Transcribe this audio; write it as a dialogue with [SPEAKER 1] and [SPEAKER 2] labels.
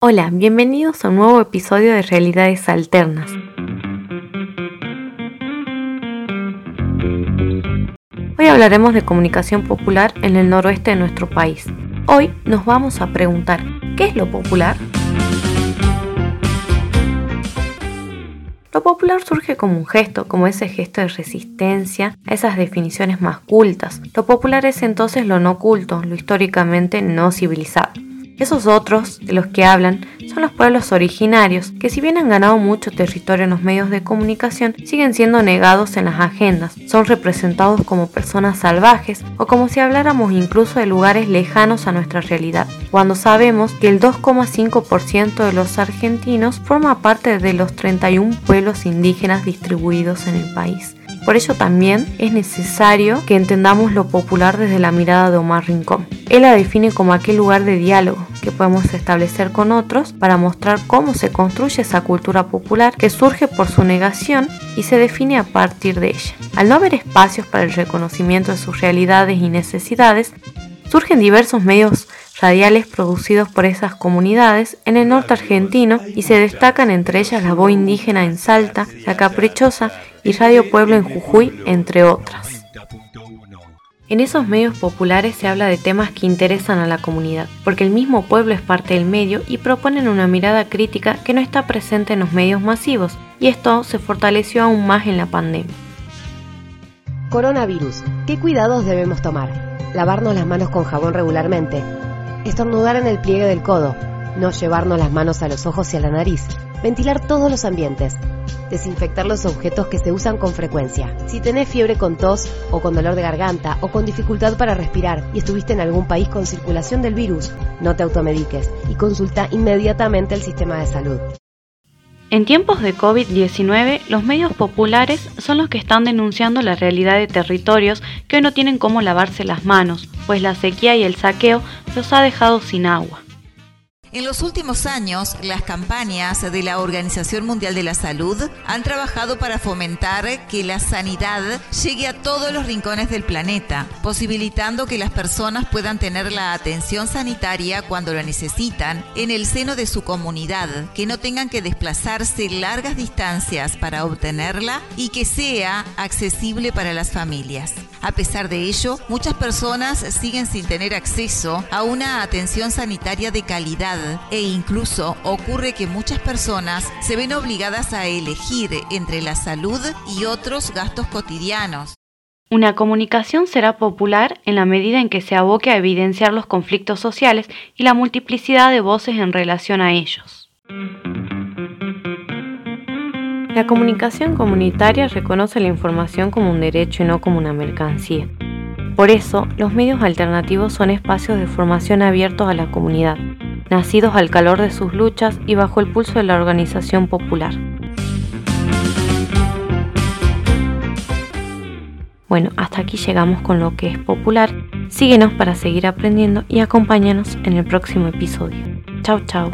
[SPEAKER 1] Hola, bienvenidos a un nuevo episodio de Realidades Alternas. Hoy hablaremos de comunicación popular en el noroeste de nuestro país. Hoy nos vamos a preguntar, ¿qué es lo popular? Lo popular surge como un gesto, como ese gesto de resistencia a esas definiciones más cultas. Lo popular es entonces lo no culto, lo históricamente no civilizado. Esos otros de los que hablan son los pueblos originarios, que si bien han ganado mucho territorio en los medios de comunicación, siguen siendo negados en las agendas. Son representados como personas salvajes o como si habláramos incluso de lugares lejanos a nuestra realidad, cuando sabemos que el 2,5% de los argentinos forma parte de los 31 pueblos indígenas distribuidos en el país. Por ello también es necesario que entendamos lo popular desde la mirada de Omar Rincón. Él la define como aquel lugar de diálogo que podemos establecer con otros para mostrar cómo se construye esa cultura popular que surge por su negación y se define a partir de ella. Al no haber espacios para el reconocimiento de sus realidades y necesidades, surgen diversos medios radiales producidos por esas comunidades en el norte argentino y se destacan entre ellas la voz indígena en Salta, la caprichosa y Radio Pueblo en Jujuy, entre otras. En esos medios populares se habla de temas que interesan a la comunidad, porque el mismo pueblo es parte del medio y proponen una mirada crítica que no está presente en los medios masivos, y esto se fortaleció aún más en la pandemia.
[SPEAKER 2] Coronavirus. ¿Qué cuidados debemos tomar? Lavarnos las manos con jabón regularmente. Estornudar en el pliegue del codo. No llevarnos las manos a los ojos y a la nariz. Ventilar todos los ambientes. Desinfectar los objetos que se usan con frecuencia. Si tenés fiebre con tos o con dolor de garganta o con dificultad para respirar y estuviste en algún país con circulación del virus, no te automediques y consulta inmediatamente el sistema de salud.
[SPEAKER 1] En tiempos de COVID-19, los medios populares son los que están denunciando la realidad de territorios que hoy no tienen cómo lavarse las manos, pues la sequía y el saqueo los ha dejado sin agua.
[SPEAKER 3] En los últimos años, las campañas de la Organización Mundial de la Salud han trabajado para fomentar que la sanidad llegue a todos los rincones del planeta, posibilitando que las personas puedan tener la atención sanitaria cuando lo necesitan en el seno de su comunidad, que no tengan que desplazarse largas distancias para obtenerla y que sea accesible para las familias. A pesar de ello, muchas personas siguen sin tener acceso a una atención sanitaria de calidad e incluso ocurre que muchas personas se ven obligadas a elegir entre la salud y otros gastos cotidianos.
[SPEAKER 1] Una comunicación será popular en la medida en que se aboque a evidenciar los conflictos sociales y la multiplicidad de voces en relación a ellos. La comunicación comunitaria reconoce la información como un derecho y no como una mercancía. Por eso, los medios alternativos son espacios de formación abiertos a la comunidad, nacidos al calor de sus luchas y bajo el pulso de la organización popular. Bueno, hasta aquí llegamos con lo que es popular. Síguenos para seguir aprendiendo y acompáñanos en el próximo episodio. Chao, chao.